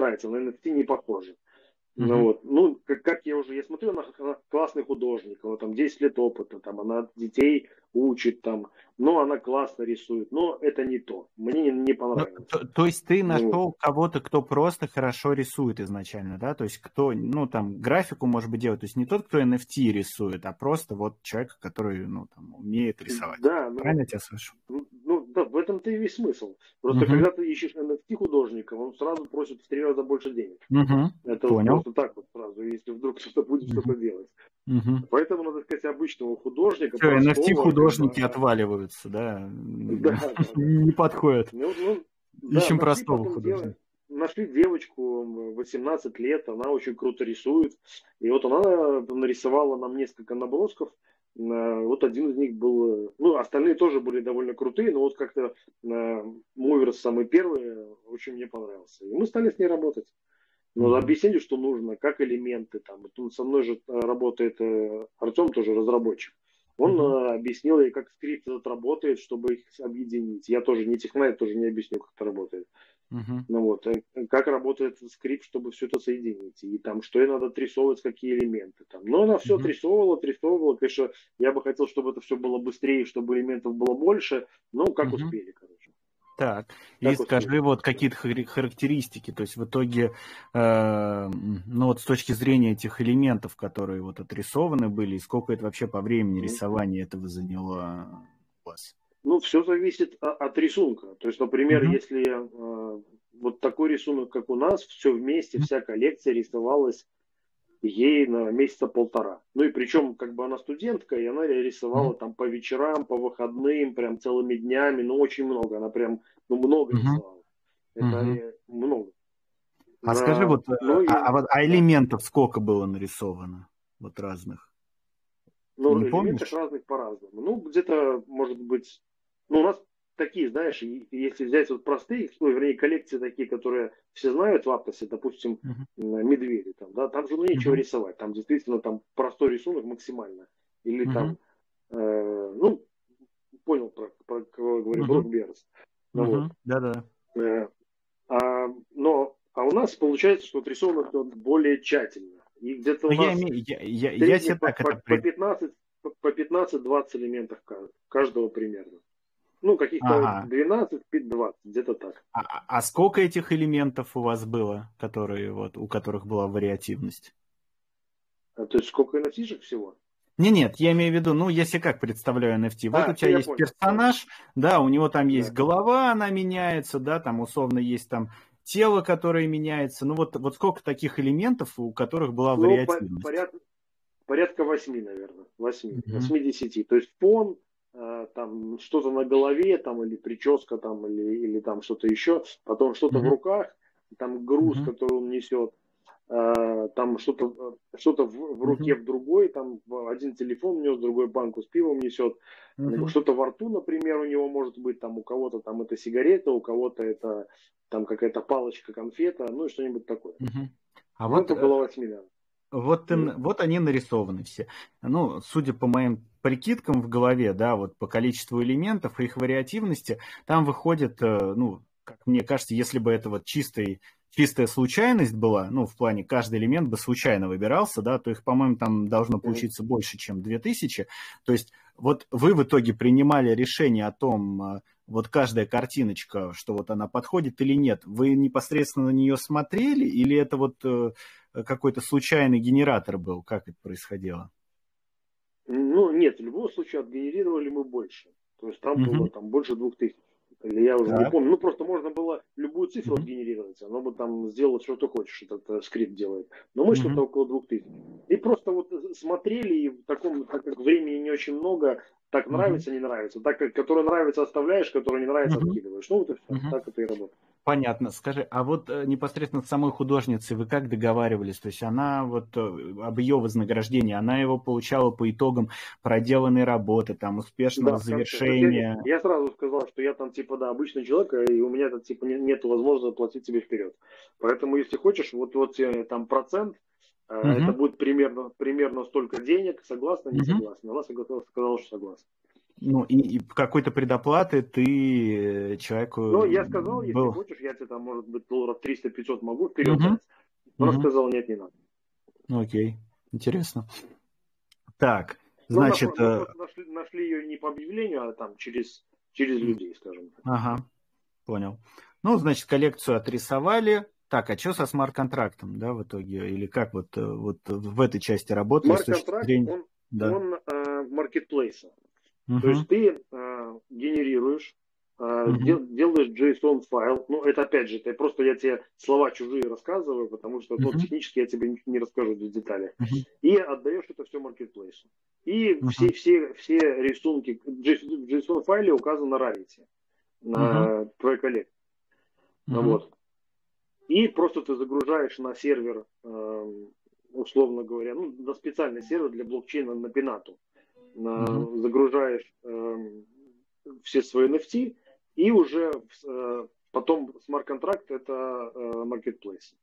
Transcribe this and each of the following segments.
нравится, на NFT не похоже. Mm-hmm. Ну, вот. ну как, как я уже, я смотрю на, на классный художник, у там 10 лет опыта, там она детей учит, там, но она классно рисует, но это не то, мне не, не понравилось. Ну, то, то есть ты нашел ну, кого-то, кто просто хорошо рисует изначально, да, то есть кто, ну там графику может быть делать, то есть не тот, кто NFT рисует, а просто вот человек, который, ну там умеет рисовать. Да, ну, правильно я тебя слышу? Этом-то и весь смысл. Просто угу. когда ты ищешь NFT художника, он сразу просит в три раза больше денег. Угу. Это Понял. просто так вот сразу, если вдруг кто-то будет угу. что-то делать. Угу. Поэтому надо сказать обычного художника. Все, NFT художники отваливаются, да? Да. Не подходят. Ну, ну, Ищем простого художника нашли девочку 18 лет, она очень круто рисует. И вот она нарисовала нам несколько набросков. Э, вот один из них был, ну, остальные тоже были довольно крутые, но вот как-то Муверс самый первый очень мне понравился. И мы стали с ней работать. Но объяснили, что нужно, как элементы там. Тут со мной же э, работает э, Артем, тоже разработчик. Он mm-hmm. объяснил ей, как скрипт этот работает, чтобы их объединить. Я тоже не технарь, тоже не объясню, как это работает. Uh-huh. Ну вот, как работает скрипт, чтобы все это соединить, и там, что ей надо отрисовывать, какие элементы там. Но она все uh-huh. отрисовывала, отрисовывала, конечно, я бы хотел, чтобы это все было быстрее, чтобы элементов было больше, но как uh-huh. успели, короче. Так, и скажи вот какие-то характеристики, то есть в итоге, э, ну вот с точки зрения этих элементов, которые вот отрисованы были, и сколько это вообще по времени рисования этого заняло у вас? Ну, все зависит от рисунка. То есть, например, mm-hmm. если э, вот такой рисунок, как у нас, все вместе, mm-hmm. вся коллекция рисовалась ей на месяца полтора. Ну и причем, как бы она студентка, и она рисовала mm-hmm. там по вечерам, по выходным, прям целыми днями, ну очень много. Она прям, ну много mm-hmm. рисовала. Это mm-hmm. много. А да. скажи, вот, ну, а, а, а элементов сколько было нарисовано? Вот разных? Ну, элементов разных по-разному. Ну, где-то, может быть, ну, у нас такие, знаешь, если взять вот простые, ну, вернее, коллекции такие, которые все знают в Аптосе, допустим, uh-huh. медведи, там, да, там же ну, нечего uh-huh. рисовать, там действительно там простой рисунок максимально. Или uh-huh. там, э, ну, понял, про, про кого я говорю, uh-huh. Брок Берс. Ну, uh-huh. вот. Да-да. Э, а, но, а у нас получается, что отрисовано более тщательно. И где-то у ну, нас я, я, я, я по, по, по 15 по 15-20 элементов каждого примерно. Ну, каких-то ага. 12, 20, где-то так. А, а сколько этих элементов у вас было, которые, вот, у которых была вариативность? А, то есть сколько NFT всего? Не, нет, я имею в виду, ну, если как представляю NFT, вот а, у тебя есть понял. персонаж, да, у него там есть да. голова, она меняется, да, там условно есть там тело, которое меняется, ну вот, вот сколько таких элементов, у которых была ну, вариативность? Порядка, порядка 8, наверное, 8, mm-hmm. 8-10, то есть фон, там что-то на голове, там, или прическа, там, или, или там что-то еще, потом что-то mm-hmm. в руках, там груз, mm-hmm. который он несет, э, там что-то что в, в руке mm-hmm. в другой, там один телефон нес, другой банку с пивом несет, mm-hmm. что-то во рту, например, у него может быть, там у кого-то там это сигарета, у кого-то это там какая-то палочка, конфета, ну и что-нибудь такое. Mm-hmm. А ну, вот это было 8 Вот, ты, вот они нарисованы все. Ну, судя по моим прикидкам в голове, да, вот по количеству элементов и их вариативности, там выходит, э, ну, как мне кажется, если бы это вот чистый, чистая случайность была, ну, в плане каждый элемент бы случайно выбирался, да, то их, по-моему, там должно получиться больше, чем 2000. То есть вот вы в итоге принимали решение о том, э, вот каждая картиночка, что вот она подходит или нет, вы непосредственно на нее смотрели или это вот э, какой-то случайный генератор был? Как это происходило? Ну, нет, в любом случае отгенерировали мы больше. То есть там угу. было там больше двух тысяч. Или я уже так. не помню. Ну, просто можно было любую цифру угу. отгенерировать. Оно бы там сделало, что ты хочешь, этот э, скрипт делает. Но мы угу. что-то около двух тысяч. И просто вот смотрели, и в таком, так как времени не очень много, так нравится, угу. не нравится. Так как, который нравится, оставляешь, который не нравится, откидываешь. Ну, вот и все. Угу. Так это и работает. Понятно. Скажи, а вот э, непосредственно с самой художницей вы как договаривались? То есть она вот э, об ее вознаграждении, она его получала по итогам проделанной работы, там, успешного да, завершения? Я, я сразу сказал, что я там типа, да, обычный человек, и у меня там типа нет возможности платить тебе вперед. Поэтому, если хочешь, вот, вот там процент, угу. это будет примерно, примерно столько денег, согласна, не угу. согласна. Она сказала, что согласна. Ну, и, и какой-то предоплаты ты человеку... Ну, я сказал, если был... хочешь, я тебе там, может быть, долларов 300-500 могу вперед угу. Но угу. сказал, нет, не надо. Ну, окей, интересно. Так, ну, значит... Мы, мы нашли, нашли ее не по объявлению, а там через, через людей, скажем так. Ага, понял. Ну, значит, коллекцию отрисовали. Так, а что со смарт-контрактом, да, в итоге? Или как вот, э, вот в этой части работали? Смарт-контракт, зрения... он, да. он э, маркетплейса. Uh-huh. То есть ты э, генерируешь, э, uh-huh. дел, делаешь JSON файл. Ну, это опять же, это просто я тебе слова чужие рассказываю, потому что uh-huh. ну, технически я тебе не, не расскажу без деталей. Uh-huh. И отдаешь это все маркетплейсу. И uh-huh. все, все, все рисунки в JSON файле указаны на Rarity, на uh-huh. твоей коллекции. Uh-huh. Вот. И просто ты загружаешь на сервер, э, условно говоря, ну, на специальный сервер для блокчейна на Пинату. Mm-hmm. Загружаешь э, все свои NFT, и уже э, потом смарт-контракт это э, marketplace.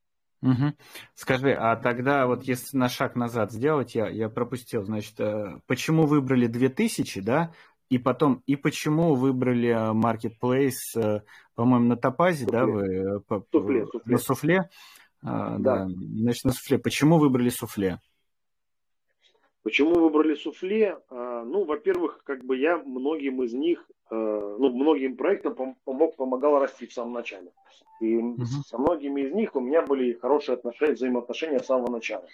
Угу. Скажи, а тогда вот если на шаг назад сделать, я, я пропустил, значит, э, почему выбрали 2000, да, и потом, и почему выбрали э, Marketplace, э, по-моему, на Топазе, да, вы? Э, суфле, суфле. На суфле? А, да. да. Значит, на суфле. Почему выбрали суфле? Почему выбрали суфле? А, ну, во-первых, как бы я многим из них, ну, многим проектам помог, помогал расти в самом начале. И угу. со многими из них у меня были хорошие отношения, взаимоотношения с самого начала.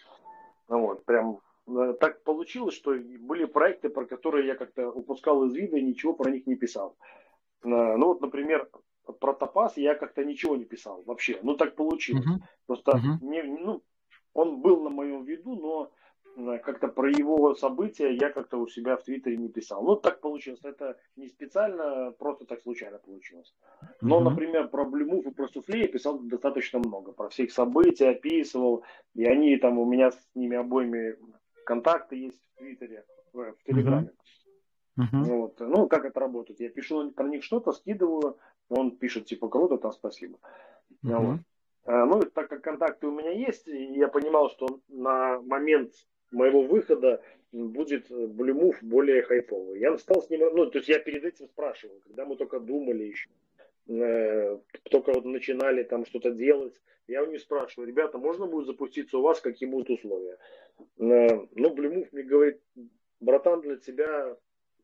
Вот, прям Э, так получилось, что были проекты, про которые я как-то упускал из вида и ничего про них не писал. Э, ну вот, например, про Топаз я как-то ничего не писал вообще. Ну так получилось. Uh-huh. Просто uh-huh. Не, ну, он был на моем виду, но как-то про его события я как-то у себя в Твиттере не писал. Ну, так получилось. Это не специально, просто так случайно получилось. Но, mm-hmm. например, про Блюмув и про Суфле я писал достаточно много. Про все их события описывал. И они там, у меня с ними обоими контакты есть в Твиттере, в, в Телеграме. Mm-hmm. Вот. Ну, как это работает? Я пишу про них что-то, скидываю, он пишет, типа, круто, там спасибо. Mm-hmm. Вот. Э, ну, так как контакты у меня есть, я понимал, что на момент моего выхода будет Блюмув более хайповый. Я стал с ним, ну, то есть я перед этим спрашивал, когда мы только думали еще, э, только вот начинали там что-то делать, я у них спрашиваю, ребята, можно будет запуститься у вас, какие будут условия? Э, ну, Блюмув мне говорит, братан, для тебя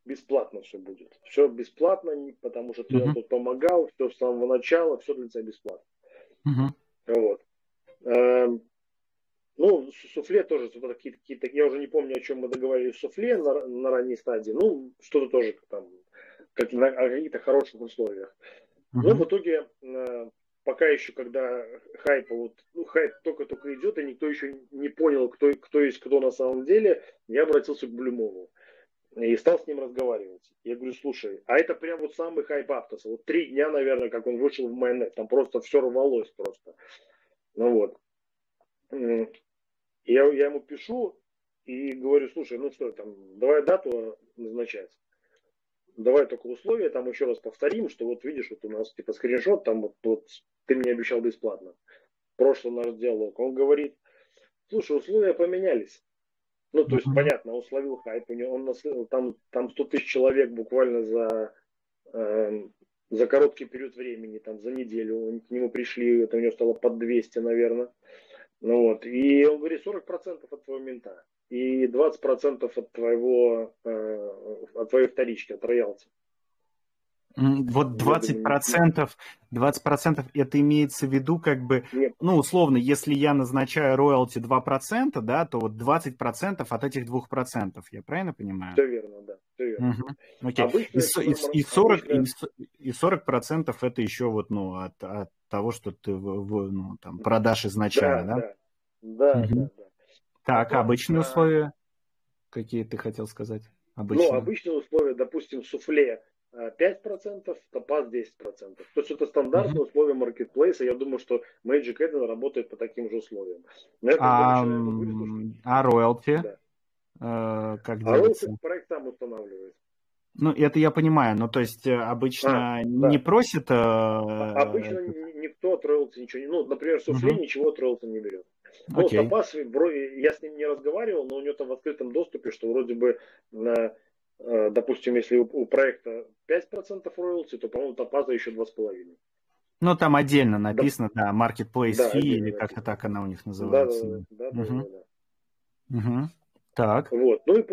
бесплатно все будет. Все бесплатно, потому что ты uh-huh. тут помогал, все с самого начала, все для тебя бесплатно. Uh-huh. Вот. Эм, ну, суфле тоже какие-то, какие-то, я уже не помню, о чем мы договорились в суфле на, на ранней стадии. Ну, что-то тоже там, как на о каких-то хороших условиях. Uh-huh. Но в итоге, э, пока еще, когда хайп, вот, ну, хайп только-только идет, и никто еще не понял, кто, кто есть кто на самом деле, я обратился к Блюмову и стал с ним разговаривать. Я говорю, слушай, а это прям вот самый хайп Аптоса. Вот три дня, наверное, как он вышел в майонет, там просто все рвалось просто. Ну вот. Я, я ему пишу и говорю, слушай, ну что, там, давай дату назначать. Давай только условия, там еще раз повторим, что вот видишь, вот у нас типа скриншот, там вот, вот ты мне обещал бесплатно. Прошлый наш диалог. Он говорит, слушай, условия поменялись. Ну, то есть, понятно, он словил хайп, у него, он наследил, там, там 100 тысяч человек буквально за, э, за короткий период времени, там, за неделю, к нему пришли, это у него стало под 200, наверное. Ну вот, и он говорит, 40% от твоего мента и 20% от твоего, э, от твоей вторички, от роялти. Вот 20 процентов, 20 процентов это имеется в виду как бы, Нет. ну, условно, если я назначаю роялти 2 процента, да, то вот 20 процентов от этих 2 процентов, я правильно понимаю? Все верно, да, все верно. Угу. Окей. и, и, и, 40, обычно... и 40 процентов это еще вот, ну, от, от того, что ты ну, там, продашь изначально, да? Да, да, угу. да, да. Так, Потом, обычные а... условия, какие ты хотел сказать? Обычные. Ну, обычные условия, допустим, суфле 5%, топаз 10%. То есть это стандартные uh-huh. условия маркетплейса. Я думаю, что Magic Eden работает по таким же условиям. а, а роялти? Да. Э, как а роялти проект сам устанавливает. Ну, это я понимаю, но то есть э, обычно а, не да. просит... Э... Обычно никто от роялти ничего не... Ну, например, суфле uh-huh. ничего от роялти не берет. Ну, Топаз, я с ним не разговаривал, но у него там в открытом доступе, что вроде бы на э, допустим, если у, у проекта 5% роялти, то, по-моему, топаза еще 2,5%. Ну, там отдельно написано, да, да Marketplace да, Fee, или как-то так она у них называется. Да, да, да. угу. да, да. Угу. Так. Вот, ну и,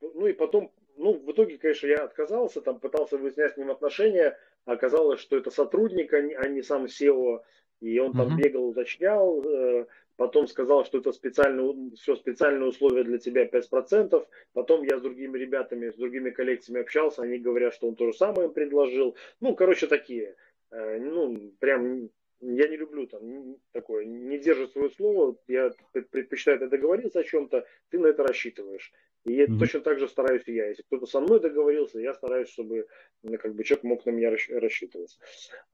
ну и потом, ну, в итоге, конечно, я отказался, там пытался выяснять с ним отношения, оказалось, что это сотрудник, а не, а не сам SEO, и он там угу. бегал, уточнял, э, потом сказал, что это специальные, все специальные условия для тебя 5%, потом я с другими ребятами, с другими коллекциями общался, они говорят, что он то же самое им предложил, ну, короче, такие, э, ну, прям я не люблю там такое, не держит свое слово, я предпочитаю это договориться о чем-то, ты на это рассчитываешь. И mm-hmm. точно так же стараюсь и я. Если кто-то со мной договорился, я стараюсь, чтобы ну, как бы человек мог на меня рассчитывать.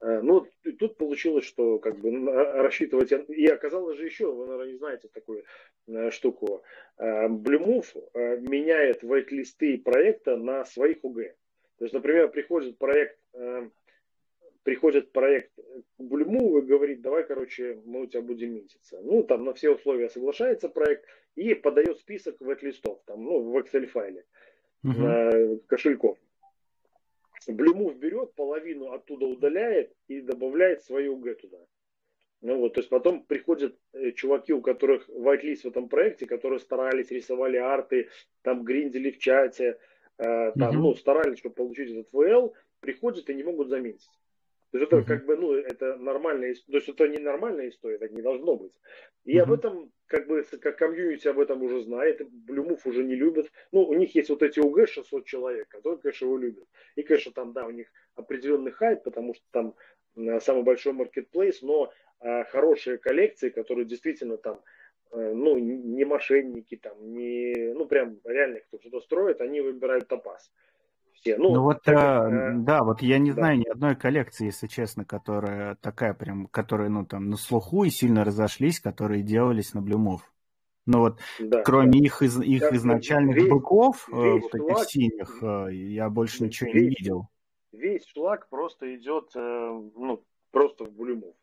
Э, ну, тут получилось, что как бы рассчитывать... И оказалось же еще, вы, наверное, не знаете такую э, штуку. Блюмов э, меняет вайт-листы проекта на своих УГ. То есть, например, приходит проект приходит проект к Бульму и говорит, давай, короче, мы у тебя будем месяца. Ну, там на все условия соглашается проект и подает список веб-листов, там, ну, в Excel-файле, uh-huh. кошельков. Блюмув берет, половину оттуда удаляет и добавляет свою УГ туда. Ну вот, то есть потом приходят э, чуваки, у которых whitelist в этом проекте, которые старались, рисовали арты, там гриндили в чате, э, там, uh-huh. ну, старались, чтобы получить этот VL, приходят и не могут заметить. То есть это uh-huh. как бы, ну, это нормальная история. То есть это не нормальная история, так не должно быть. И uh-huh. об этом, как бы, как комьюнити об этом уже знает, Блюмов уже не любят. Ну, у них есть вот эти УГ 600 человек, которые, конечно, его любят. И, конечно, там, да, у них определенный хайп, потому что там самый большой маркетплейс, но а, хорошие коллекции, которые действительно там, а, ну, не мошенники, там, не, ну, прям реально кто что-то строит, они выбирают топаз все. Ну, ну вот, так, э, да, вот я не да. знаю ни одной коллекции, если честно, которая такая прям, которые, ну, там, на слуху и сильно разошлись, которые делались на блюмов. Но вот да, кроме да. их, из, их да, изначальных весь, быков, э, весь вот шлак, этих синих, э, я больше ничего весь, не видел. Весь шлак просто идет, ну, просто в блюмов.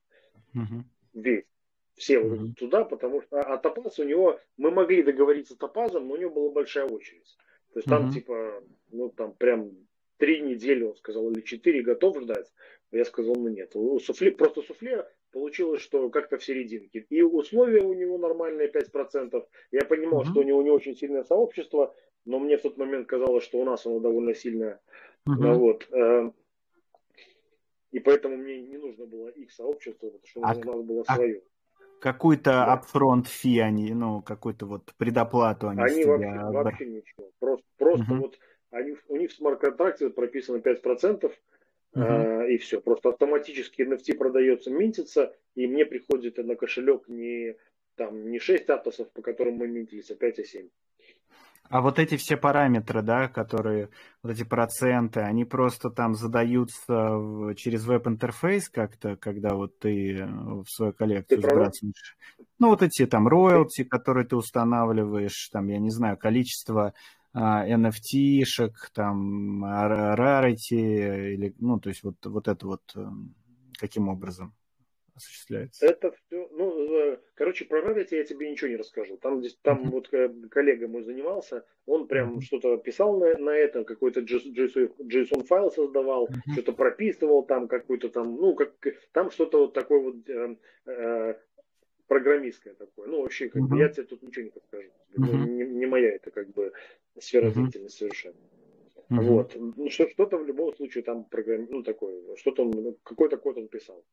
Угу. Весь все mm-hmm. туда, потому что а, а Топаз у него, мы могли договориться с Топазом, но у него была большая очередь. То есть mm-hmm. там типа, ну там прям три недели, он сказал, или четыре готов ждать. Я сказал, ну нет. У суфле, просто суфле получилось, что как-то в серединке. И условия у него нормальные 5%. Я понимал, mm-hmm. что у него не очень сильное сообщество, но мне в тот момент казалось, что у нас оно довольно сильное. Mm-hmm. Вот. Э, и поэтому мне не нужно было их сообщество, потому что а, у нас было а, свое какую-то да. upfront fee они, ну, какую-то вот предоплату они Они вообще, вообще ничего. Просто, просто uh-huh. вот они, у них в смарт-контракте прописано 5%, uh-huh. э, и все. Просто автоматически NFT продается, минтится, и мне приходит на кошелек не, там, не 6 атосов, по которым мы минтились, а 5,7. А вот эти все параметры, да, которые, вот эти проценты, они просто там задаются через веб-интерфейс как-то, когда вот ты э, в свою коллекцию сбрасываешь. Ну, вот эти там роялти, которые ты устанавливаешь, там, я не знаю, количество а, NFT-шек, там, rarity, или, ну, то есть вот, вот это вот эм, каким образом? Осуществляется? Это все, ну, э, короче, про Reddit я тебе ничего не расскажу. Там, здесь, там uh-huh. вот э, коллега мой занимался, он прям uh-huh. что-то писал на, на этом, какой-то JSON файл создавал, uh-huh. что-то прописывал там какой-то там, ну, как, там что-то вот такое вот э, э, программистское такое. Ну, вообще, как бы, я тебе тут ничего не подскажу. Uh-huh. Не, не моя это как бы сфера деятельности совершенно. Uh-huh. Вот. Ну, что, что-то в любом случае там программ, ну, такое, что-то он, ну, какой-то код он писал.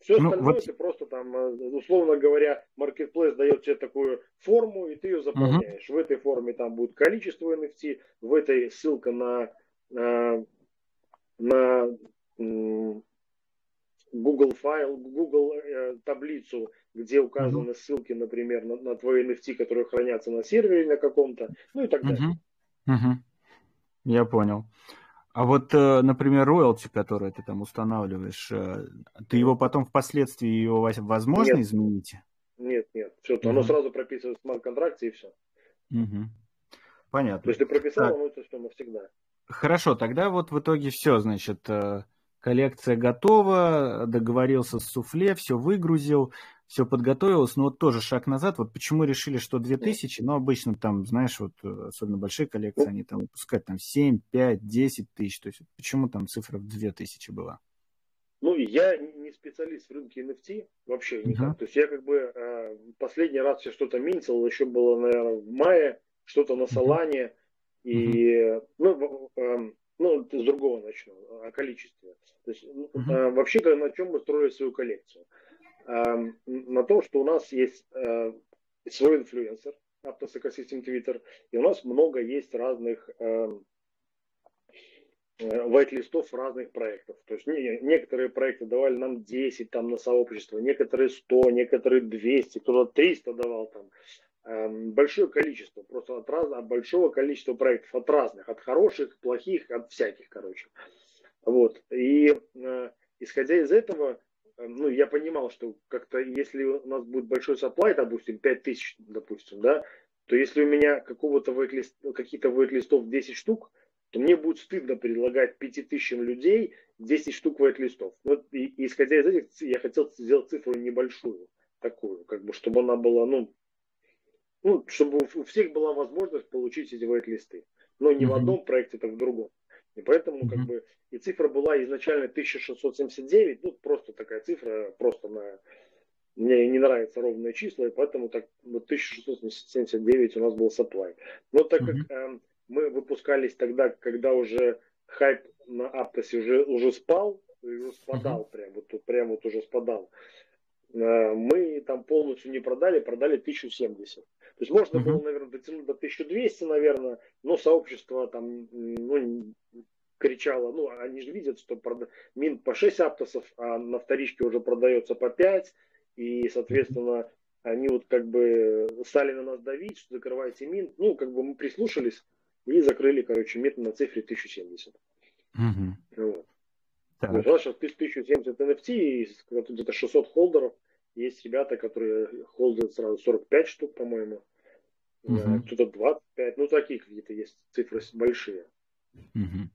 Все ну, остальное вот... ты просто там, э, условно говоря, Marketplace дает тебе такую форму, и ты ее заполняешь. Uh-huh. В этой форме там будет количество NFT, в этой ссылка на, на, на Google файл, Google э, таблицу, где указаны uh-huh. ссылки, например, на, на твои NFT, которые хранятся на сервере на каком-то, ну и так далее. Uh-huh. Uh-huh. Я понял. А вот, э, например, роялти, который ты там устанавливаешь, э, ты его потом впоследствии его возможно нет. изменить? Нет, нет. Все, угу. оно сразу прописывается в смарт-контракте и все. Угу. Понятно. То есть ты прописал, оно это все навсегда. Хорошо, тогда вот в итоге все, значит, э, коллекция готова, договорился с суфле, все выгрузил. Все подготовилось, но вот тоже шаг назад. Вот почему решили, что 2000, ну, обычно там, знаешь, вот э, особенно большие коллекции, они там выпускают там 7, 5, 10 тысяч. То есть почему там цифра в 2000 была? Ну, я не специалист в рынке NFT вообще никак. Uh-huh. То есть я как бы э, последний раз я что-то минтил, еще было, наверное, в мае, что-то на Солане. Uh-huh. И, ну, э, ну, с другого начну, о количестве. То есть, uh-huh. вообще, на чем мы строили свою коллекцию? Эм, на том, что у нас есть э, свой инфлюенсер, Aptos Ecosystem Twitter, и у нас много есть разных эм, э, вайт-листов разных проектов. То есть некоторые проекты давали нам 10 там на сообщество, некоторые 100, некоторые 200, кто-то 300 давал там. Эм, большое количество, просто от, раз, от большого количества проектов, от разных, от хороших, плохих, от всяких, короче. Вот. И э, исходя из этого, ну, я понимал, что как-то, если у нас будет большой supply, допустим, 5000, допустим, да, то если у меня какого-то каких-то вейт-листов 10 штук, то мне будет стыдно предлагать 5000 людей 10 штук вейт-листов. Вот, и, исходя из этих, я хотел сделать цифру небольшую, такую, как бы, чтобы она была, ну, ну, чтобы у всех была возможность получить эти вайт-листы. Но не mm-hmm. в одном проекте, так в другом. И поэтому mm-hmm. как бы и цифра была изначально 1679, ну просто такая цифра, просто на мне не нравятся ровные числа, и поэтому так вот 1679 у нас был supply. Но так mm-hmm. как э, мы выпускались тогда, когда уже хайп на Аптосе уже, уже спал, уже спадал mm-hmm. прям, вот, прям вот уже спадал. Э, мы там полностью не продали, продали 1070. То есть можно uh-huh. было, наверное, дотянуть до 1200, наверное, но сообщество там ну, кричало, ну, они же видят, что прода... мин по 6 аптосов, а на вторичке уже продается по 5, и, соответственно, они вот как бы стали на нас давить, что закрывайте мин. Ну, как бы мы прислушались и закрыли, короче, мин на цифре 1070. Uh-huh. Вот. Так. у нас сейчас 1070 NFT, и где-то 600 холдеров. Есть ребята, которые холдят сразу 45 штук, по-моему. Угу. Кто-то 25. Ну, такие какие-то есть цифры большие. Угу.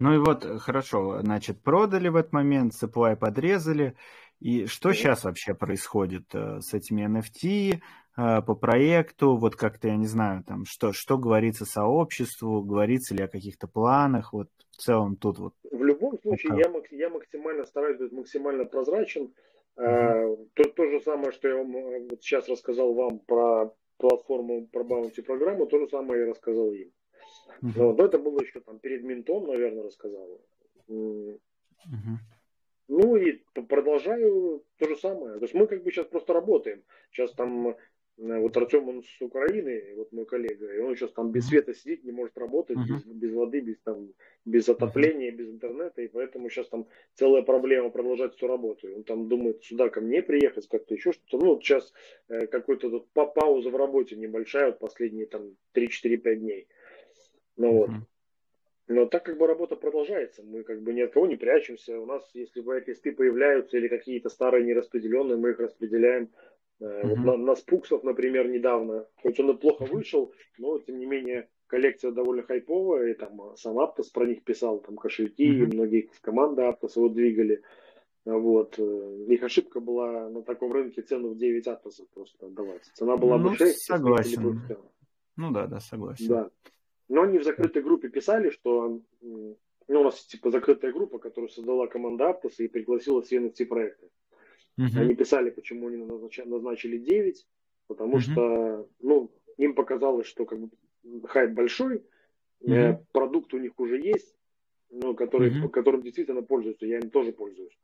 Ну и вот, хорошо, значит, продали в этот момент, supply подрезали. И что сейчас вообще происходит э, с этими NFT э, по проекту? Вот как-то, я не знаю, там, что, что говорится сообществу, говорится ли о каких-то планах? Вот в целом тут вот. В любом случае, я, я максимально стараюсь быть максимально прозрачен. Mm-hmm. То, то же самое, что я вам вот сейчас рассказал вам про платформу, про баунти программу, то же самое я рассказал им. Mm-hmm. Но, но это было еще там перед ментом, наверное, рассказал. Mm-hmm. Ну и продолжаю то же самое. То есть мы как бы сейчас просто работаем. Сейчас там Э, вот Артем, он с Украины, вот мой коллега, и он сейчас там без света сидит, не может работать, uh-huh. без, без воды, без, там, без отопления, uh-huh. без интернета, и поэтому сейчас там целая проблема продолжать эту работу. Он там думает сюда ко мне приехать, как-то еще что-то. Ну, вот сейчас э, какой-то тут пауза в работе небольшая, вот последние там 3-4-5 дней. Ну uh-huh. вот. Но так как бы работа продолжается, мы как бы ни от кого не прячемся. У нас, если листы появляются или какие-то старые нераспределенные, мы их распределяем Uh-huh. Вот на, на Спуксов, например, недавно, хоть он и плохо вышел, но тем не менее коллекция довольно хайповая, и там а, сам Аптос про них писал, там кошельки, и многие команды Аптоса его двигали. Вот. Э, их ошибка была на таком рынке цену в 9 Аптосов просто отдавать. Цена была ну, бы 6. Согласен. Ну да, да, согласен. Да. Но они в закрытой группе писали, что ну, у нас типа закрытая группа, которую создала команда Аптоса и пригласила все NFT проекты. Uh-huh. Они писали, почему они назначили 9, потому uh-huh. что ну, им показалось, что как бы хайп большой, uh-huh. продукт у них уже есть, но который, uh-huh. которым действительно пользуются, я им тоже пользуюсь.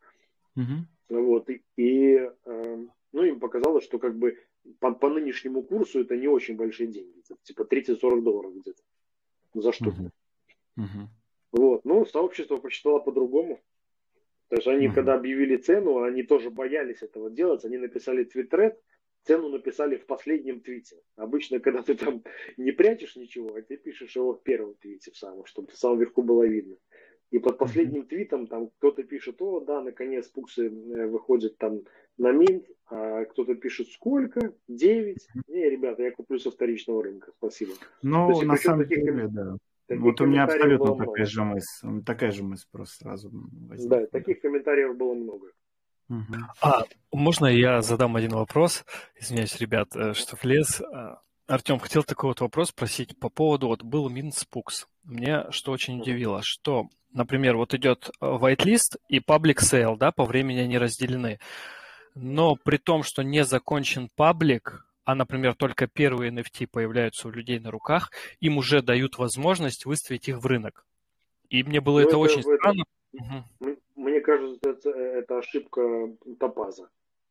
Uh-huh. Вот, и, и э, ну, им показалось, что как бы по, по нынешнему курсу это не очень большие деньги, типа 30-40 долларов где-то за штуку. Uh-huh. Uh-huh. Вот, ну, сообщество посчитало по-другому. То есть они, mm-hmm. когда объявили цену, они тоже боялись этого делать. Они написали твитред, цену написали в последнем твите. Обычно, когда ты там не прячешь ничего, а ты пишешь его в первом твите, в самом, чтобы в самом верху было видно. И под последним твитом там кто-то пишет, о, да, наконец пуксы э, выходят там на минт, а кто-то пишет, сколько? 9? Не, ребята, я куплю со вторичного рынка, спасибо. Ну, на самом таких... деле, да. Вот у меня абсолютно такая же мысль, такая же мысль просто сразу возникла. Да, таких комментариев было много. Угу. А, можно я задам один вопрос? Извиняюсь, ребят, э, что влез. Артем, хотел такой вот вопрос спросить по поводу, вот был Минспукс. Мне что очень удивило, что, например, вот идет э, whitelist и public sale, да, по времени они разделены. Но при том, что не закончен паблик, а, например, только первые NFT появляются у людей на руках, им уже дают возможность выставить их в рынок. И мне было ну, это, это очень это, странно. Угу. Мне кажется, это, это ошибка Топаза.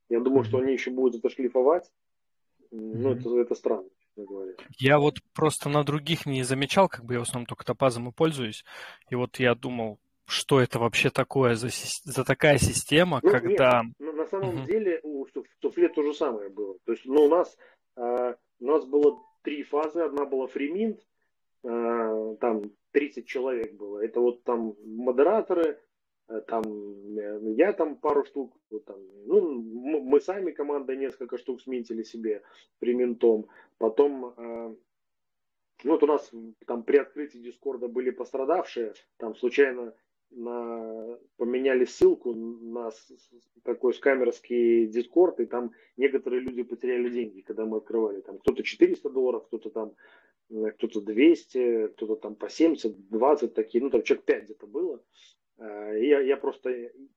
Я думаю, что они еще будут это шлифовать. Ну, угу. это, это странно. Я вот просто на других не замечал, как бы я в основном только топазом и пользуюсь. И вот я думал, что это вообще такое за, за такая система, ну, когда... Нет, ну, самом угу. деле у Суфле то же самое было. То есть, ну, у нас, э, у нас было три фазы. Одна была фриминт, э, там 30 человек было. Это вот там модераторы, э, там э, я там пару штук, вот там, ну, мы сами команда несколько штук сминтили себе приминтом. Потом э, ну, вот у нас там при открытии Дискорда были пострадавшие, там случайно на, поменяли ссылку на такой скамерский дискорд, и там некоторые люди потеряли деньги, когда мы открывали. Там кто-то 400 долларов, кто-то там э, кто-то 200, кто-то там по 70, 20 такие, ну там человек 5 где-то было. Э, и я, я просто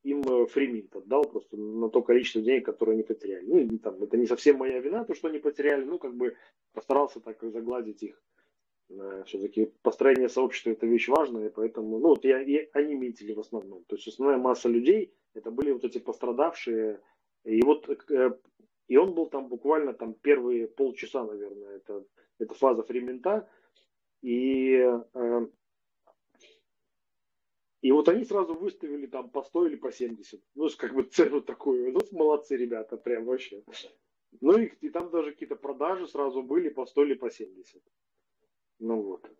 им фриминт отдал просто на то количество денег, которые они потеряли. Ну, там, это не совсем моя вина, то, что они потеряли, ну, как бы постарался так загладить их Э, все-таки построение сообщества это вещь важная, поэтому, ну, вот я, и они метили в основном. То есть основная масса людей это были вот эти пострадавшие. И вот э, и он был там буквально там первые полчаса, наверное, это, это фаза фримента. И, э, и вот они сразу выставили там по 100 или по 70. Ну, как бы цену такую. Ну, молодцы ребята, прям вообще. Ну, и, и там даже какие-то продажи сразу были по 100 или по 70. Ну вот.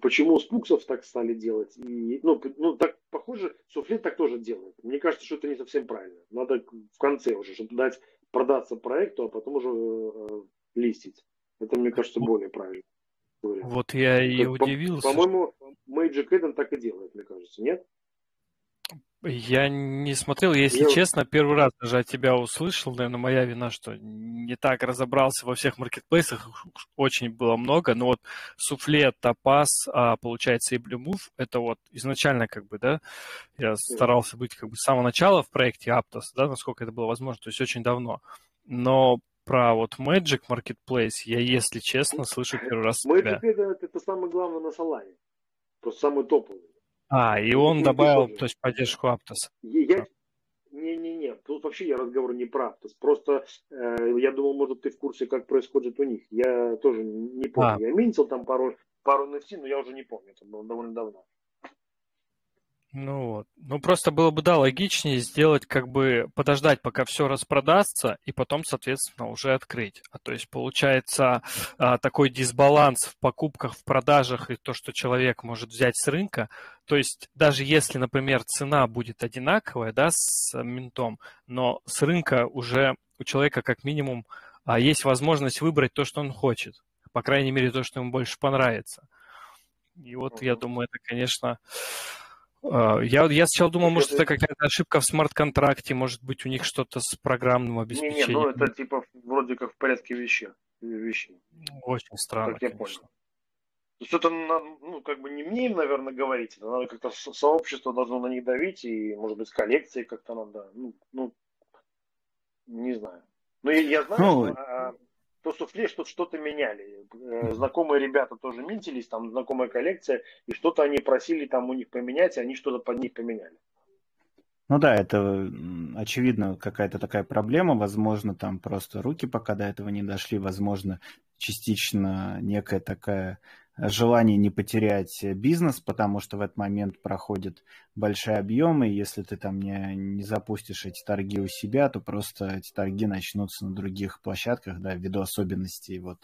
Почему спуксов так стали делать? И, ну, ну, так похоже, суфле так тоже делает. Мне кажется, что это не совсем правильно. Надо в конце уже, чтобы дать продаться проекту, а потом уже э, листить. Это, мне кажется, более правильно. Вот я и удивился. По-моему, Magic Eden так и делает, мне кажется, нет? Я не смотрел, если я... честно, первый раз даже от тебя услышал, наверное, моя вина, что не так разобрался во всех маркетплейсах, очень было много, но вот суфле, топаз, а, получается и Move, это вот изначально как бы, да, я старался быть как бы с самого начала в проекте Aptos, да, насколько это было возможно, то есть очень давно, но про вот Magic Marketplace я, если честно, слышу первый раз Magic это, это самое главное на Solana, просто самый топовый. А, и он добавил, то есть поддержку Aptos. Я... Не-не-не, тут вообще я разговор не про Aptos. Просто э, я думал, может, ты в курсе, как происходит у них. Я тоже не помню. А. Я минтил там пару, пару NFT, но я уже не помню. Это было довольно давно. Ну вот. Ну просто было бы, да, логичнее сделать, как бы подождать, пока все распродастся, и потом, соответственно, уже открыть. А то есть получается а, такой дисбаланс в покупках, в продажах и то, что человек может взять с рынка. То есть даже если, например, цена будет одинаковая, да, с ментом, но с рынка уже у человека как минимум а, есть возможность выбрать то, что он хочет. По крайней мере, то, что ему больше понравится. И вот я думаю, это, конечно, я, я сначала думал, может, это какая-то ошибка в смарт-контракте, может быть, у них что-то с программным обеспечением. Не, не, ну это типа вроде как в порядке вещей. вещей. Очень странно, как я конечно. понял. То есть это, ну, как бы не мне им, наверное, говорить, это надо как-то сообщество должно на них давить, и, может быть, с коллекцией как-то надо, ну, ну не знаю. Ну, я, я знаю, ну, что, а, то суфле что что-то меняли. Э, знакомые ребята тоже минтились, там знакомая коллекция, и что-то они просили там у них поменять, и они что-то под них поменяли. Ну да, это очевидно какая-то такая проблема, возможно, там просто руки пока до этого не дошли, возможно, частично некая такая желание не потерять бизнес, потому что в этот момент проходят большие объемы, и если ты там не, не запустишь эти торги у себя, то просто эти торги начнутся на других площадках, да, ввиду особенностей вот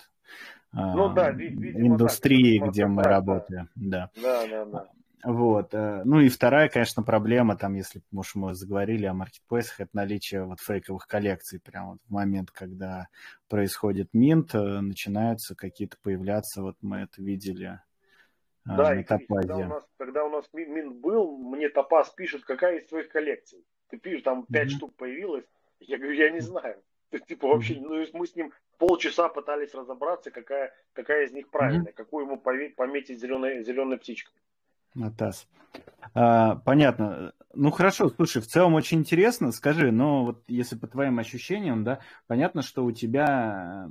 ну, да, видимо, индустрии, так, где мы работаем. Да. Да, да, да. Вот. Э, ну и вторая, конечно, проблема, там, если, может, мы заговорили о маркетплейсах, это наличие вот фейковых коллекций. Прямо вот в момент, когда происходит минт, э, начинаются какие-то появляться, вот мы это видели э, да, на и, Топазе. Когда у, нас, когда у нас минт был, мне Топаз пишет, какая из твоих коллекций. Ты пишешь, там пять mm-hmm. штук появилось. Я говорю, я не знаю. Есть, типа, вообще, ну, мы с ним полчаса пытались разобраться, какая, какая из них правильная, mm-hmm. какую ему пометить зеленой, зеленой птичкой. Атас. А, понятно. Ну хорошо, слушай, в целом очень интересно. Скажи, но вот если по твоим ощущениям, да, понятно, что у тебя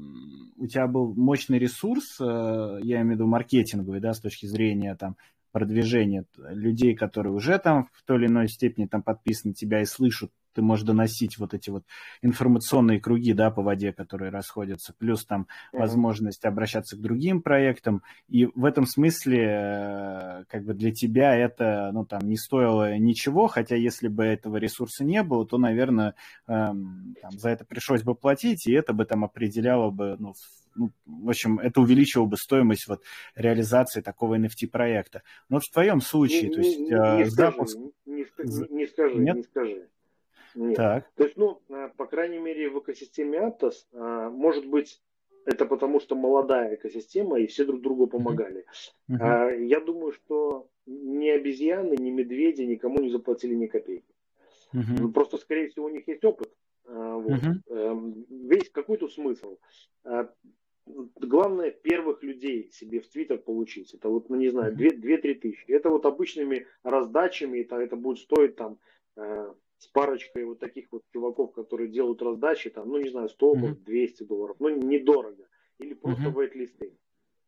у тебя был мощный ресурс, э, я имею в виду маркетинговый, да, с точки зрения там продвижения людей, которые уже там в той или иной степени там подписаны тебя и слышат ты можешь доносить вот эти вот информационные круги, да, по воде, которые расходятся, плюс там mm-hmm. возможность обращаться к другим проектам, и в этом смысле э, как бы для тебя это, ну, там, не стоило ничего, хотя если бы этого ресурса не было, то, наверное, эм, там, за это пришлось бы платить, и это бы там определяло бы, ну, ну, в общем, это увеличило бы стоимость вот реализации такого NFT-проекта. Но в твоем случае, не, то есть не, не, запуск... Скажи, не, не, не скажи, Нет? не скажи. Нет. Так. То есть, ну, а, по крайней мере, в экосистеме Aptos, а, может быть, это потому, что молодая экосистема, и все друг другу помогали. Uh-huh. Я думаю, что ни обезьяны, ни медведи никому не заплатили ни копейки. Uh-huh. Просто, скорее всего, у них есть опыт. Вот. Uh-huh. Весь какой то смысл. Главное, первых людей себе в Твиттер получить. Это вот, ну не знаю, 2-3 тысячи. Это вот обычными раздачами, это, это будет стоить там с парочкой вот таких вот чуваков, которые делают раздачи, там, ну, не знаю, 100, mm-hmm. 200 долларов, ну, недорого. Или просто mm-hmm. вейт-листы.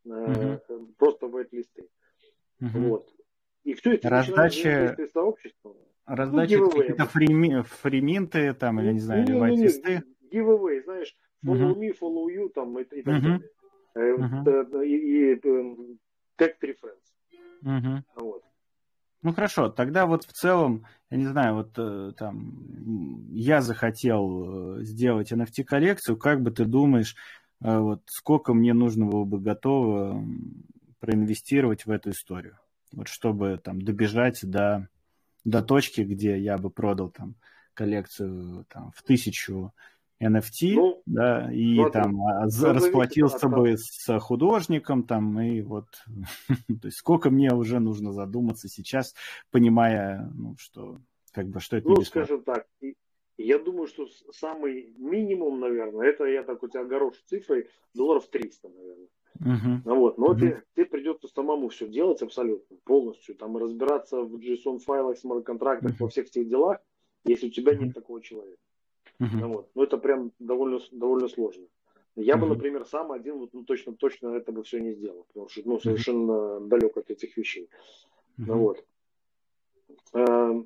Mm-hmm. Просто вейт-листы. Mm-hmm. Вот. И все это Раздача... сообщества. Раздача ну, какие-то фрими... фриминты, там, или, не знаю, или вайт-листы. Giveaway, знаешь, follow mm-hmm. me, follow you, там, и, и так mm-hmm. далее. Mm-hmm. И, и, и tag three friends. Mm-hmm. Вот. Ну хорошо, тогда вот в целом, я не знаю, вот э, там я захотел э, сделать NFT-коллекцию, как бы ты думаешь, э, вот сколько мне нужно было бы готово проинвестировать в эту историю, вот чтобы там добежать до, до точки, где я бы продал там коллекцию там, в тысячу NFT, ну, да, и смотри, там а, расплатился бы с художником, там, и вот, то есть сколько мне уже нужно задуматься сейчас, понимая, ну, что, как бы, что это Ну, скажем так, я думаю, что самый минимум, наверное, это я так у тебя огорошу цифрой, долларов 300, наверное. Uh-huh. Ну, вот, но uh-huh. тебе, тебе придется самому все делать абсолютно, полностью, там, разбираться в JSON-файлах, смарт-контрактах, uh-huh. во всех этих делах, если у тебя нет такого человека. Uh-huh. Вот. Ну, это прям довольно, довольно сложно. Я uh-huh. бы, например, сам один, вот, ну, точно, точно это бы все не сделал, потому что, ну, совершенно uh-huh. далек от этих вещей. Uh-huh. Ну, вот. А,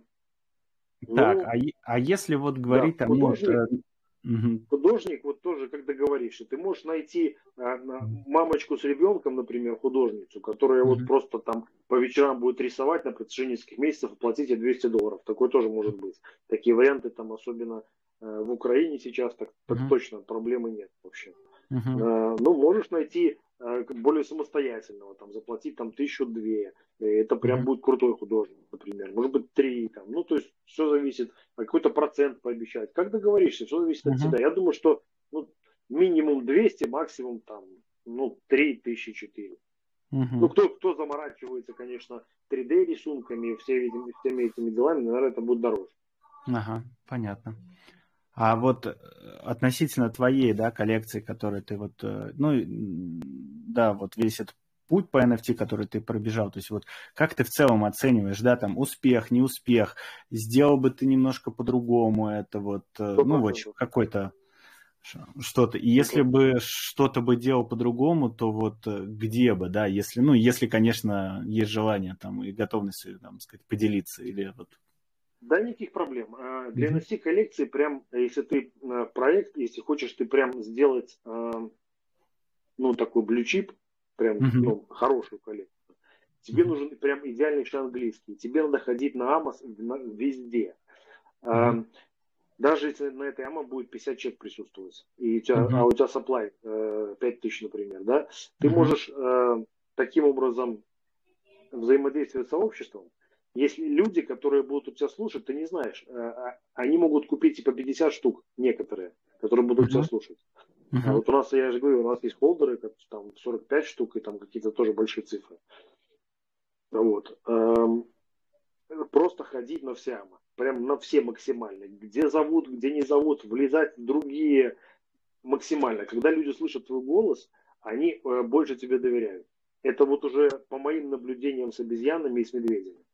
так, ну, а, а если вот говорить да, там... Художник, ну, Угу. Художник, вот тоже, как договоришься, ты можешь найти а, мамочку с ребенком, например, художницу, которая угу. вот просто там по вечерам будет рисовать на протяжении нескольких месяцев, оплатите 200 долларов. Такое тоже может быть. Такие варианты там особенно Э, в Украине сейчас так, так uh-huh. точно проблемы нет вообще. Uh-huh. Ну, можешь найти э, более самостоятельного, там, заплатить там тысячу две. Это прям uh-huh. будет крутой художник, например. Может быть, три, там. Ну, то есть, все зависит, какой-то процент пообещать. Как договоришься, все зависит uh-huh. от тебя. Я думаю, что ну, минимум 200, максимум там, ну, 3 тысячи четыре. Uh-huh. Ну, кто, кто заморачивается, конечно, 3D рисунками, все, всеми этими делами, наверное, это будет дороже. Ага, понятно. А вот э, относительно твоей, да, коллекции, которую ты вот, э, ну, да, вот весь этот путь по NFT, который ты пробежал, то есть вот как ты в целом оцениваешь, да, там, успех, неуспех, сделал бы ты немножко по-другому это вот, э, ну, вот какой-то что-то. И если бы что-то бы делал по-другому, то вот где бы, да, если, ну, если, конечно, есть желание там и готовность, там, сказать, поделиться или вот да, никаких проблем. А, для NFT коллекции прям, если ты а, проект, если хочешь ты прям сделать, а, ну, такой блючип, прям, ну, хорошую коллекцию, тебе нужен прям идеальный английский. Тебе надо ходить на Амос везде. Даже если на этой АМА будет 50 человек присутствовать, и у тебя, uh-huh. а у тебя supply э, 5000, например, да, ты uh-huh. можешь э, таким образом взаимодействовать с сообществом, если люди, которые будут у тебя слушать, ты не знаешь, э, а, они могут купить типа 50 штук, некоторые, которые будут uh-huh. тебя слушать. Uh-huh. А вот у нас, я же говорю, у нас есть холдеры, как, там 45 штук, и там какие-то тоже большие цифры. Вот. Эм, просто ходить на все амы, прям на все максимально. Где зовут, где не зовут, влезать в другие максимально. Когда люди слышат твой голос, они э, больше тебе доверяют. Это вот уже по моим наблюдениям с обезьянами и с медведями.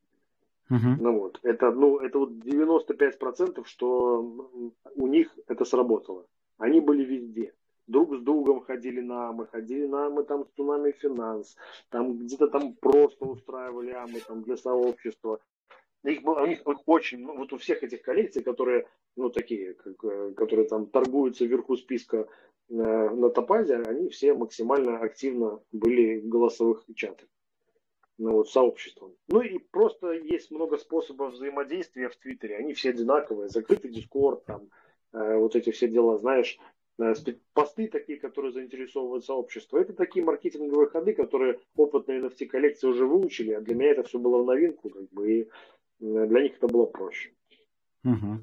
Ну вот, это, ну, это вот 95%, что у них это сработало. Они были везде. Друг с другом ходили на AMA ы, ходили на AMA ы там с Tsunami Finance, там где-то там просто устраивали AMA ы там для сообщества. Их было, у них очень, ну, вот у всех этих коллекций, которые, ну, такие, как, э, которые там торгуются вверху списка на, на Topaz е, они все максимально активно были в голосовых чатах ну, вот, сообществом. Ну и просто есть много способов взаимодействия в Твиттере. Они все одинаковые. Закрытый Дискорд, там, э, вот эти все дела, знаешь, э, посты такие, которые заинтересовывают сообщество. Это такие маркетинговые ходы, которые опытные NFT коллекции уже выучили, а для меня это все было в новинку, как бы, и э, для них это было проще. Угу.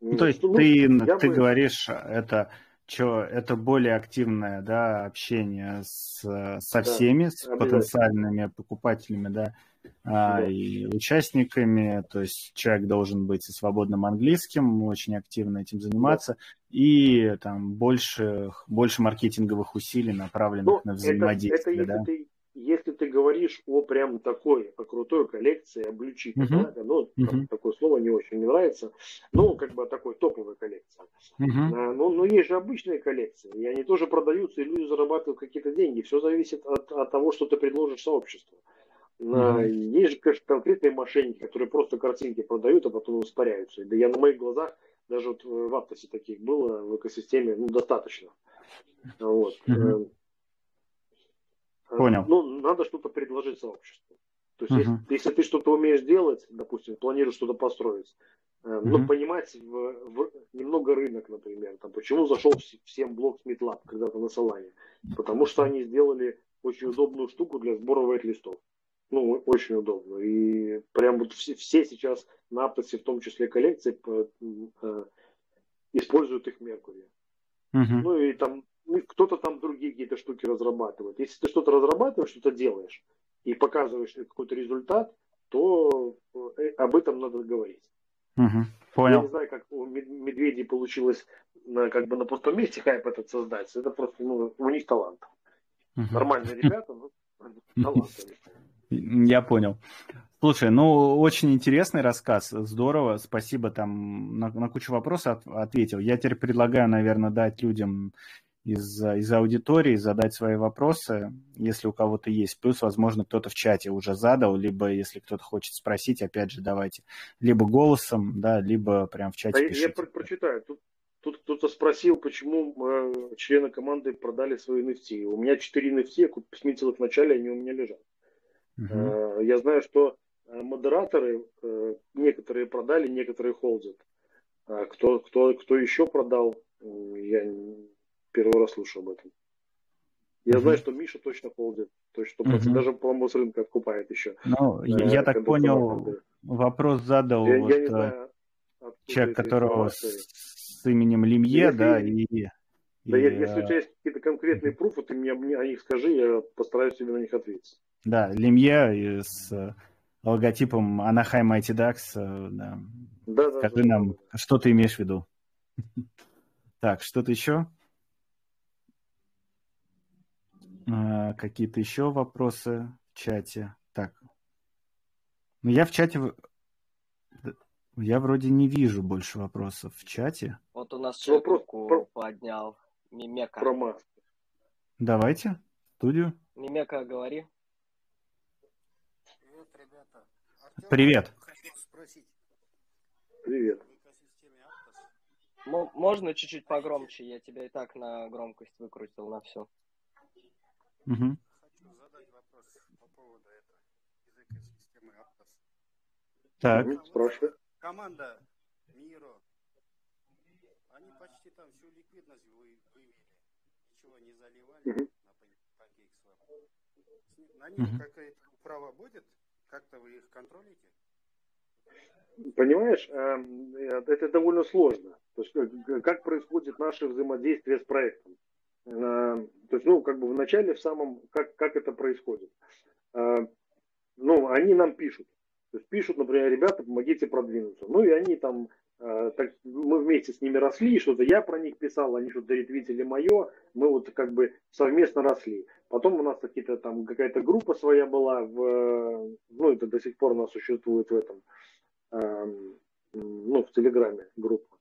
Ну, то есть ну, ты, ты бы... говоришь, это что это более активное да, общение с, со всеми, да, с потенциальными покупателями, да, а, да, и участниками. То есть человек должен быть со свободным английским, очень активно этим заниматься, да. и там больше, больше маркетинговых усилий, направленных ну, на взаимодействие. Это, это да? ты если ты говоришь о прям такой, о крутой коллекции, о блючи, uh-huh. да, ну, uh-huh. такое слово не очень не нравится, ну, как бы такой топовой коллекции. Uh-huh. А, но, но есть же обычные коллекции, и они тоже продаются, и люди зарабатывают какие-то деньги. Все зависит от, от того, что ты предложишь сообществу. Uh-huh. Есть же, конечно, конкретные мошенники, которые просто картинки продают, а потом испаряются. Да я на моих глазах, даже вот в Аптосе таких было в экосистеме, ну, достаточно. Вот. Uh-huh. Понял. Ну, надо что-то предложить сообществу. То есть, uh-huh. если, если ты что-то умеешь делать, допустим, планируешь что-то построить, uh-huh. ну, понимать в, в, немного рынок, например, там, почему зашел всем блок Смитлаб когда-то на Солане? Потому что они сделали очень удобную штуку для сбора вайт-листов. Ну, очень удобно. И прям вот все, все сейчас на Аптосе, в том числе коллекции, э, используют их Меркурий. Uh-huh. Ну и там кто-то там другие какие-то штуки разрабатывает. Если ты что-то разрабатываешь, что-то делаешь и показываешь какой-то результат, то э, об этом надо говорить. Угу, понял. Я не знаю, как у медведей получилось на, как бы на пустом месте хайп этот создать. Это просто ну, у них талант. Угу. Нормальные ребята, но талант. Я понял. Слушай, ну очень интересный рассказ, здорово, спасибо, там на, на кучу вопросов ответил. Я теперь предлагаю, наверное, дать людям из, из аудитории, задать свои вопросы, если у кого-то есть. Плюс, возможно, кто-то в чате уже задал, либо если кто-то хочет спросить, опять же, давайте либо голосом, да, либо прям в чате а пишите. Я прочитаю. Тут, тут кто-то спросил, почему э, члены команды продали свои NFT. У меня 4 NFT, я сметил их в начале, они у меня лежат. Угу. Э, я знаю, что э, модераторы э, некоторые продали, некоторые холдят. А кто, кто, кто еще продал, я первый раз слышу об этом. Я uh-huh. знаю, что Миша точно холдит, то есть 100%, uh-huh. даже, по-моему, с рынка откупает еще. Ну, я, я так понял, вопрос задал я, вот, я э, знаю, человек, которого с, с именем Лимье, если, да, и... Да, и, если у тебя есть какие-то конкретные пруфы, ты мне, мне о них скажи, я постараюсь тебе на них ответить. Да, Лимье с э, логотипом Anaheim Mighty Ducks, э, да. Да, да, Скажи да, нам, да. что ты имеешь в виду? Так, что-то еще? А, какие-то еще вопросы в чате? Так. Ну, я в чате... Я вроде не вижу больше вопросов в чате. Вот у нас человек руку про... поднял. Мимека. Про маску. Давайте, студию. Мимека, говори. Привет, ребята. Артем, Привет. Привет. Можно чуть-чуть погромче? Я тебя и так на громкость выкрутил на все. Угу. Хочу задать вопрос по поводу этого языка системы Aptos. Так. Спрашивай. Команда Миро, они почти там всю ликвидность вы, вывели. Ничего не заливали угу. на PancakeSwap. На них угу. какая-то управа будет? Как-то вы их контролите? Понимаешь, эм, это довольно сложно. То есть, как происходит наше взаимодействие с проектом. Э, то есть, ну, как бы в начале, в самом, как, как это происходит. Э, ну, они нам пишут. То есть пишут, например, ребята, помогите продвинуться. Ну и они там, э, так, мы вместе с ними росли, что-то я про них писал, они что-то ретвитили мое, мы вот как бы совместно росли. Потом у нас какие-то там какая-то группа своя была, в, ну это до сих пор у нас существует в этом, э, ну в Телеграме группа.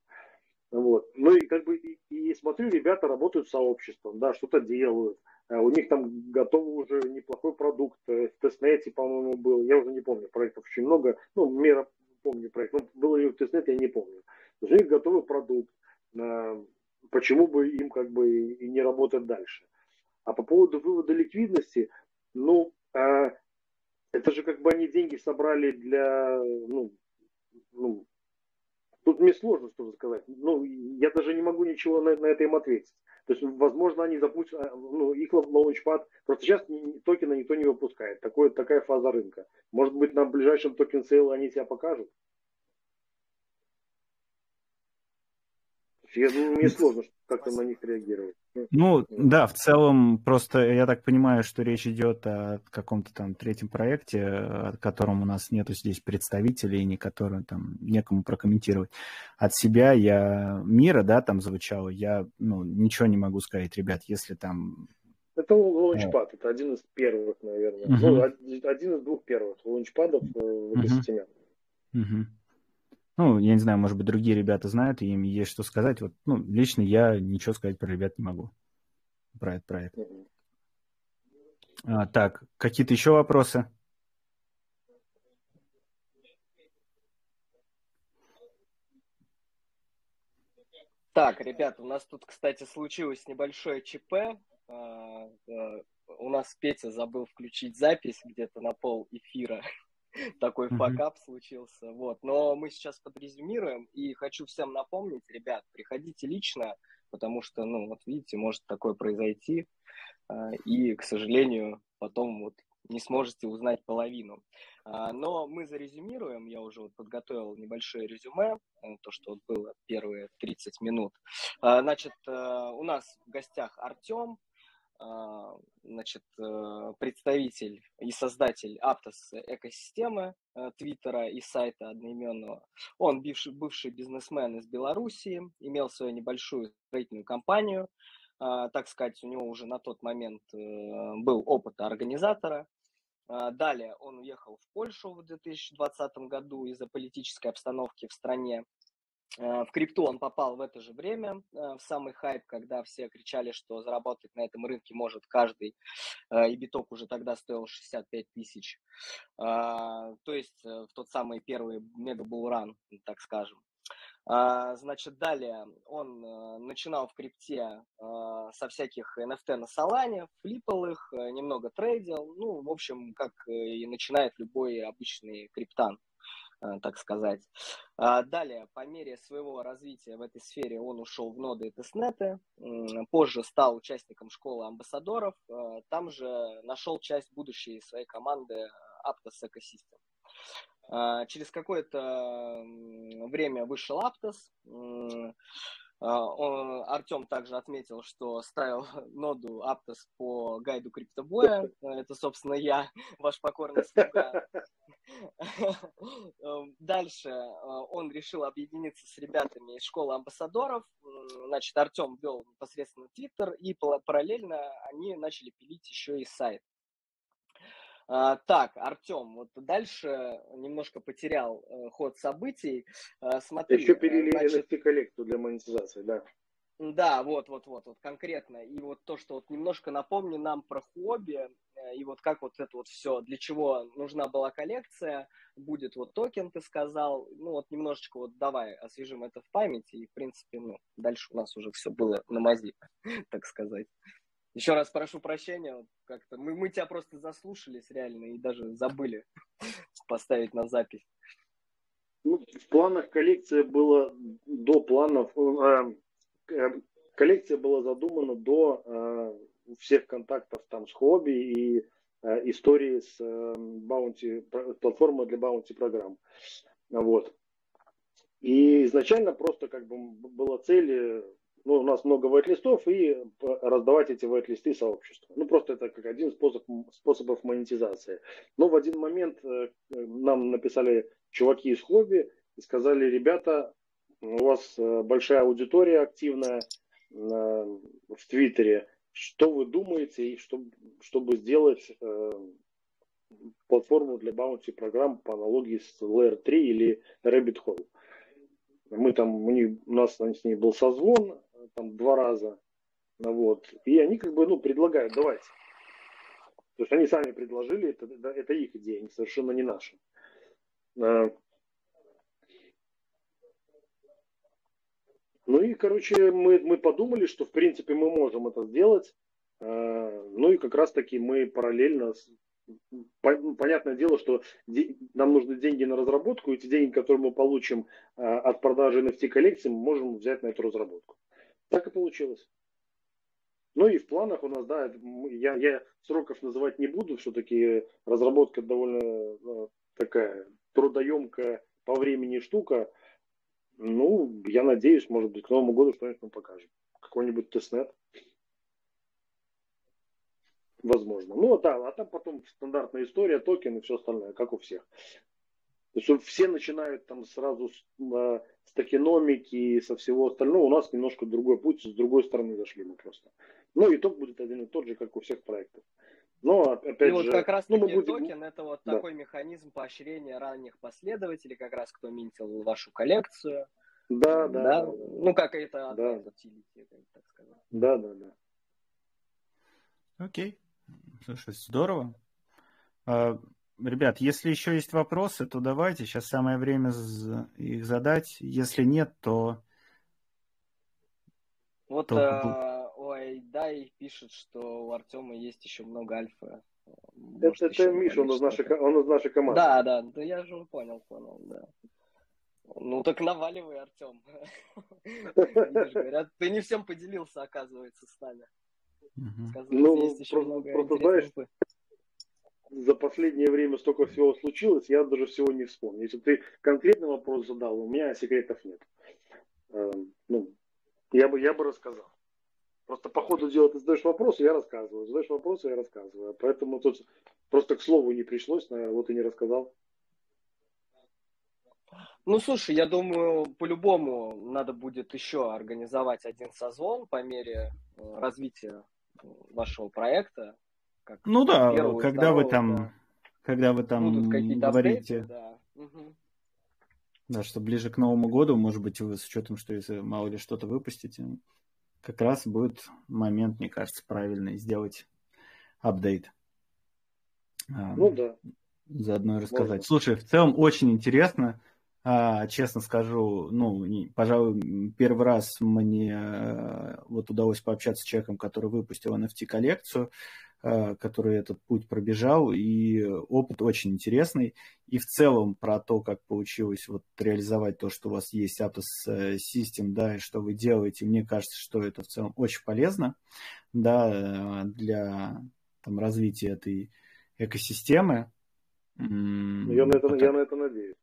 Вот. Ну и как бы смотрю, ребята работают сообществом, да, что-то делают. А у них там готовый уже неплохой продукт. Э, в тестнете, по-моему, был. Я уже не помню, проектов очень много. Ну, мера помню проект. Но было ли в тестнете, я не помню. у них готовый продукт. А, почему бы им как бы и не работать дальше? А по поводу вывода ликвидности, ну, это же как бы они деньги собрали для, ну, ну Тут мне сложно что-то сказать. Ну, я даже не могу ничего на, на это им ответить. То есть, возможно, они запустят, а, ну, их launchpad, просто сейчас токена никто не выпускает. Такое, такая фаза рынка. Может быть, на ближайшем token sale они себя покажут? Я, мне сложно как-то на них реагировать. Ну, да, в целом, просто я так понимаю, что речь идет о каком-то там третьем проекте, о котором у нас нету здесь представителей, не которым там некому прокомментировать. От себя я мира, да, там звучало, я, ну, ничего не могу сказать, ребят, если там это лаунчпад, это один из первых, наверное. Uh-huh. Ну, один из двух первых лаунчпадов э, в экосистеме. Uh-huh. Uh-huh. Ну, я не знаю, может быть, другие ребята знают, и им есть что сказать. Вот, ну, лично я ничего сказать про ребят не могу. Про этот проект. А, так, какие-то еще вопросы? Так, ребята, у нас тут, кстати, случилось небольшое ЧП. А, а, у нас Петя забыл включить запись где-то на пол эфира. такой факап случился. Вот. Но мы сейчас подрезюмируем, и хочу всем напомнить, ребят, приходите лично, потому что, ну, вот видите, может такое произойти, а, и, к сожалению, потом вот не сможете узнать половину. А, но мы зарезюмируем, я уже вот подготовил небольшое резюме, э, то, что вот было первые 30 минут. А, значит, э, у нас в гостях Артем, значит, э, представитель и создатель Aptos экосистемы э, Твиттера и сайта одноименного. Он бывший, бывший бизнесмен из Белоруссии, имел свою небольшую строительную компанию. А, так сказать, у него уже на тот момент э, был опыт организатора. А, далее он уехал в Польшу в 2020 году из-за политической обстановки в стране. Э, в крипту он попал в это же время, э, в самый хайп, когда все кричали, что заработать на этом рынке может каждый, э, и биток уже тогда стоил 65 тысяч. То есть в тот самый первый мегабулран, так скажем. Значит, далее он начинал в крипте со всяких NFT на Солане, флипал их, немного трейдил, ну, в общем, как и начинает любой обычный криптан. Э, так сказать. А, далее, по мере своего развития в этой сфере он ушел в ноды и тестнеты, позже стал участником школы амбассадоров, э, там же нашел часть будущей своей команды Aptos Ecosystem. А, через какое-то время вышел Aptos, Артем также отметил, что ставил ноду Aptos по гайду криптобоя. Это, собственно, я, ваш покорный слуга. Эм, дальше э, он решил объединиться с ребятами из школы амбассадоров. Значит, Артем вел непосредственно Твиттер, и параллельно они начали пилить еще и сайт. А, так, Артем, вот дальше немножко потерял э, ход событий. А, смотри, Еще перели значит... NFT коллекцию для монетизации, да. Да, вот, вот, вот, вот конкретно. И вот то, что вот немножко напомни нам про хобби, э, и вот как вот это вот все, для чего нужна была коллекция, будет вот токен, ты сказал. Ну вот немножечко вот давай освежим это в памяти, и в принципе, ну, дальше у нас уже все было на мази, так сказать. Еще раз прошу прощения, как-то мы, мы тебя просто заслушались реально и даже забыли поставить на запись. Ну, в планах коллекция была до планов, э, Э, коллекция была задумана до э, всех контактов там с хобби и э, истории с Bounty, платформой для Bounty программ. Вот. И изначально просто как бы была цель ну, у нас много вайт-листов и раздавать эти вайт-листы сообществу. Ну, просто это как один способ, способов монетизации. Но в один момент э, нам написали чуваки из хобби и сказали, ребята, у вас э, большая аудитория активная в Твиттере. Что вы думаете, и чтобы, чтобы сделать э, платформу для баунти программ по аналогии с Layer 3 или Rabbit Hole? Мы там, у, них, у нас с ней был созвон, там два раза, вот, и они как бы, ну, предлагают, давайте. То есть они сами предложили, это, это их идея, совершенно не наша. А, ну и, короче, мы, мы подумали, что, в принципе, мы можем это сделать. А, ну и как раз-таки мы параллельно понятное дело, что нам нужны деньги на разработку, и эти деньги, которые мы получим а, от продажи NFT коллекции, мы можем взять на эту разработку. Так и получилось. Ну и в планах у нас, да, я, я сроков называть не буду, все-таки разработка довольно а, такая трудоемкая по времени штука. Ну, я надеюсь, может быть, к Новому году что-нибудь мы покажем. Какой-нибудь testnet возможно. Ну, да, а там потом стандартная история, токен и все остальное, как у всех. То есть все начинают там сразу с, а, с токеномики и со всего остального. У нас немножко другой путь, с другой стороны зашли мы просто. Ну, итог будет один и тот же, как у всех проектов. Но, опять и же, вот как раз ну, таки будем... токен это вот да. такой механизм поощрения ранних последователей, как раз кто минтил вашу коллекцию. Да, да. да? Ну, как это да. так сказать. Да, да, да. Окей. Слушай, здорово. Ребят, если еще есть вопросы, то давайте. Сейчас самое время их задать. Если нет, то... Вот то... а, ой, Дай пишет, что у Артема есть еще много альфа. Может, это, это Миша, он из, нашей, он из нашей команды. Да, да, да, я же понял, понял, да. Ну так наваливай, Артем. говорят, ты не всем поделился, оказывается, с нами. Ну, есть еще просто, много просто знаешь, за последнее время столько всего случилось, я даже всего не вспомню. Если ты конкретный вопрос задал, у меня секретов нет. Э, ну, я бы, я бы рассказал. Просто по ходу дела ты задаешь вопросы, я рассказываю. Задаешь вопросы, я рассказываю. Поэтому тут просто к слову не пришлось, наверное, вот и не рассказал. Ну, слушай, я думаю, по-любому надо будет еще организовать один созвон по мере э, развития вашего проекта. Как ну да, когда вы там, да. когда вы там говорите, апдейты, да. Угу. да, что ближе к Новому году, может быть, вы с учетом, что если мало ли что-то выпустите, как раз будет момент, мне кажется, правильный сделать апдейт. Ну да. Заодно и рассказать. Можно. Слушай, в целом очень интересно. А, честно скажу, ну, не, пожалуй, первый раз мне э, вот удалось пообщаться с человеком, который выпустил NFT-коллекцию, который этот путь пробежал, и опыт очень интересный. И в целом про то, как получилось вот реализовать то, что у вас есть Aptos э, System, да, и что вы делаете, мне кажется, что это в целом очень полезно, да, для там, развития этой экосистемы. Я на это, я на это надеюсь.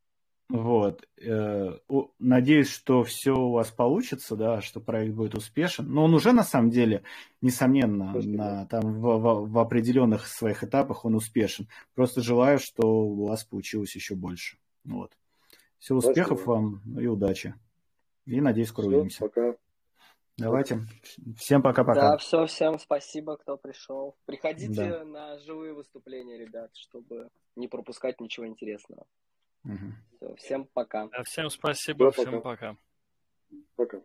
Вот. Э, надеюсь, что все у вас получится, да, что проект будет успешен. Но он уже на самом деле, несомненно, на, там, в, в, в определенных своих этапах он успешен. Просто желаю, что у вас получилось еще больше. Вот. Всего успехов Спасибо. вам и удачи. И надеюсь, скоро все, увидимся. Пока. Давайте. Всем пока-пока. Да, все, всем спасибо, кто пришел. Приходите да. на живые выступления, ребят, чтобы не пропускать ничего интересного. Угу. Все, всем пока. всем спасибо, да, всем пока. Пока.